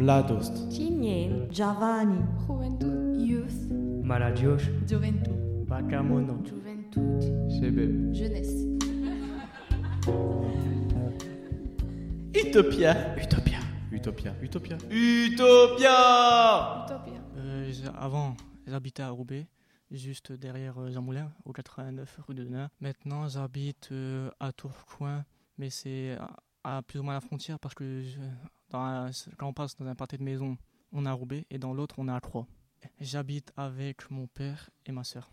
Mladost, Tinien, Giovanni, Juventud, Youth, Maladiosh, Juventud, Bakamono, Juventud, Sebeb. jeunesse. Utopia, Utopia, Utopia, Utopia, Utopia! Utopia. Euh, avant, j'habitais à Roubaix, juste derrière euh, Jean Moulin, au 89 rue de Denain. Maintenant, j'habite euh, à Tourcoing, mais c'est à, à plus ou moins la frontière parce que je- quand on passe dans un pâté de maison, on est à Roubaix et dans l'autre, on est à Croix. J'habite avec mon père et ma soeur.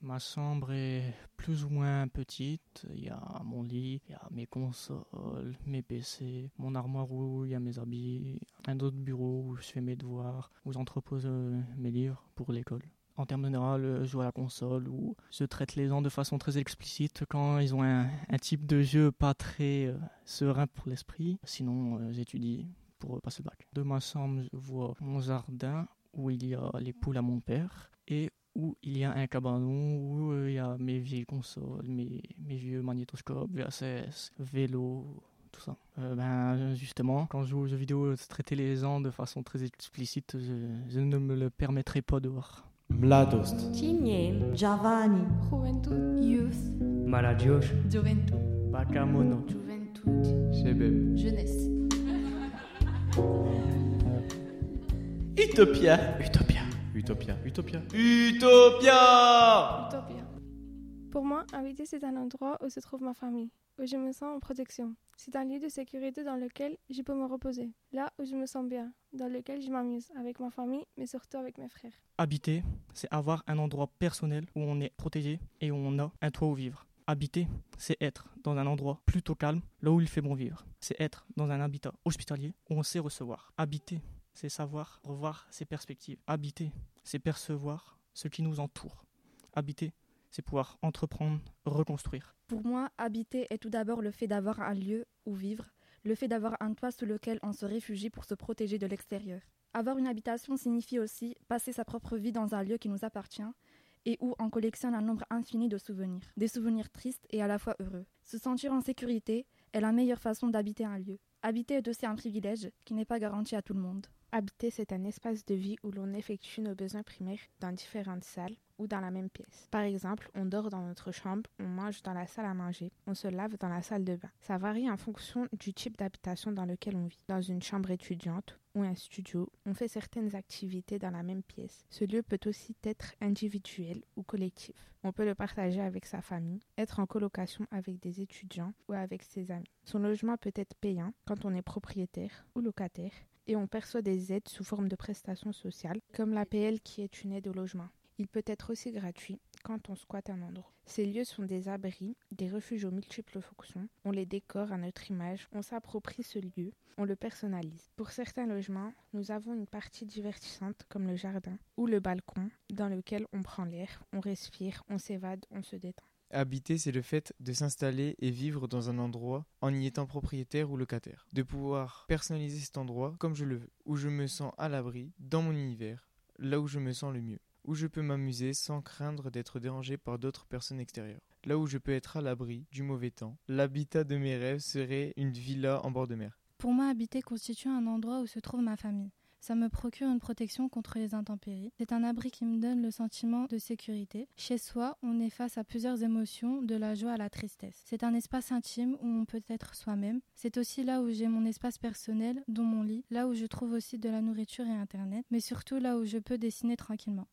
Ma chambre est plus ou moins petite. Il y a mon lit, il y a mes consoles, mes PC, mon armoire où il y a mes habits, un autre bureau où je fais mes devoirs, où j'entrepose euh, mes livres pour l'école. En termes général, euh, je joue à la console ou je traite les gens de façon très explicite quand ils ont un, type de jeu pas très euh, serein pour l'esprit. Sinon, euh, j'étudie pour passer le bac. De ma chambre, je vois mon jardin où il y a les poules à mon père et où il y a un cabanon où il y a mes vieilles consoles, mes, vieux magnétoscopes, VHS, vélo, tout ça. Ben, justement, quand je joue aux jeux vidéo, traiter les gens de façon très explicite, je, ne me le permettrai pas dehors. Mladost, Tinien, Giovanni, Juventud, Youth, Maladiosh, Juventud, Bakamono, Juventud, Sebeb. jeunesse. Utopia, Utopia, Utopia, Utopia, Utopia. Utopia. Pour moi, habiter, c'est un endroit où se trouve ma famille, où je me sens en protection. C'est un lieu de sécurité dans lequel je peux me reposer, là où je me sens bien, dans lequel je m'amuse avec ma famille, mais surtout avec mes frères. Habiter, c'est avoir un endroit personnel où on est protégé et où on a un toit où vivre. Habiter, c'est être dans un endroit plutôt calme, là où il fait bon vivre. C'est être dans un habitat hospitalier où on sait recevoir. Habiter, c'est savoir revoir ses perspectives. Habiter, c'est percevoir ce qui nous entoure. Habiter, c'est pouvoir entreprendre, reconstruire. Pour moi, habiter est tout d'abord le fait d'avoir un lieu où vivre, le fait d'avoir un toit sous lequel on se réfugie pour se protéger de l'extérieur. Avoir une habitation signifie aussi passer sa propre vie dans un lieu qui nous appartient et où on collectionne un nombre infini de souvenirs, des souvenirs tristes et à la fois heureux. Se sentir en sécurité est la meilleure façon d'habiter un lieu. Habiter est aussi un privilège qui n'est pas garanti à tout le monde. Habiter, c'est un espace de vie où l'on effectue nos besoins primaires dans différentes salles ou dans la même pièce. Par exemple, on dort dans notre chambre, on mange dans la salle à manger, on se lave dans la salle de bain. Ça varie en fonction du type d'habitation dans lequel on vit. Dans une chambre étudiante ou un studio, on fait certaines activités dans la même pièce. Ce lieu peut aussi être individuel ou collectif. On peut le partager avec sa famille, être en colocation avec des étudiants ou avec ses amis. Son logement peut être payant quand on est propriétaire ou locataire et on perçoit des aides sous forme de prestations sociales, comme l'APL qui est une aide au logement. Il peut être aussi gratuit quand on squatte un endroit. Ces lieux sont des abris, des refuges aux multiples fonctions. On les décore à notre image, on s'approprie ce lieu, on le personnalise. Pour certains logements, nous avons une partie divertissante comme le jardin ou le balcon dans lequel on prend l'air, on respire, on s'évade, on se détend. Habiter, c'est le fait de s'installer et vivre dans un endroit en y étant propriétaire ou locataire. De pouvoir personnaliser cet endroit comme je le veux, où je me sens à l'abri, dans mon univers, là où je me sens le mieux, où je peux m'amuser sans craindre d'être dérangé par d'autres personnes extérieures, là où je peux être à l'abri du mauvais temps. L'habitat de mes rêves serait une villa en bord de mer. Pour moi, habiter constitue un endroit où se trouve ma famille. Ça me procure une protection contre les intempéries. C'est un abri qui me donne le sentiment de sécurité. Chez soi, on est face à plusieurs émotions, de la joie à la tristesse. C'est un espace intime où on peut être soi-même. C'est aussi là où j'ai mon espace personnel, dont mon lit, là où je trouve aussi de la nourriture et Internet, mais surtout là où je peux dessiner tranquillement.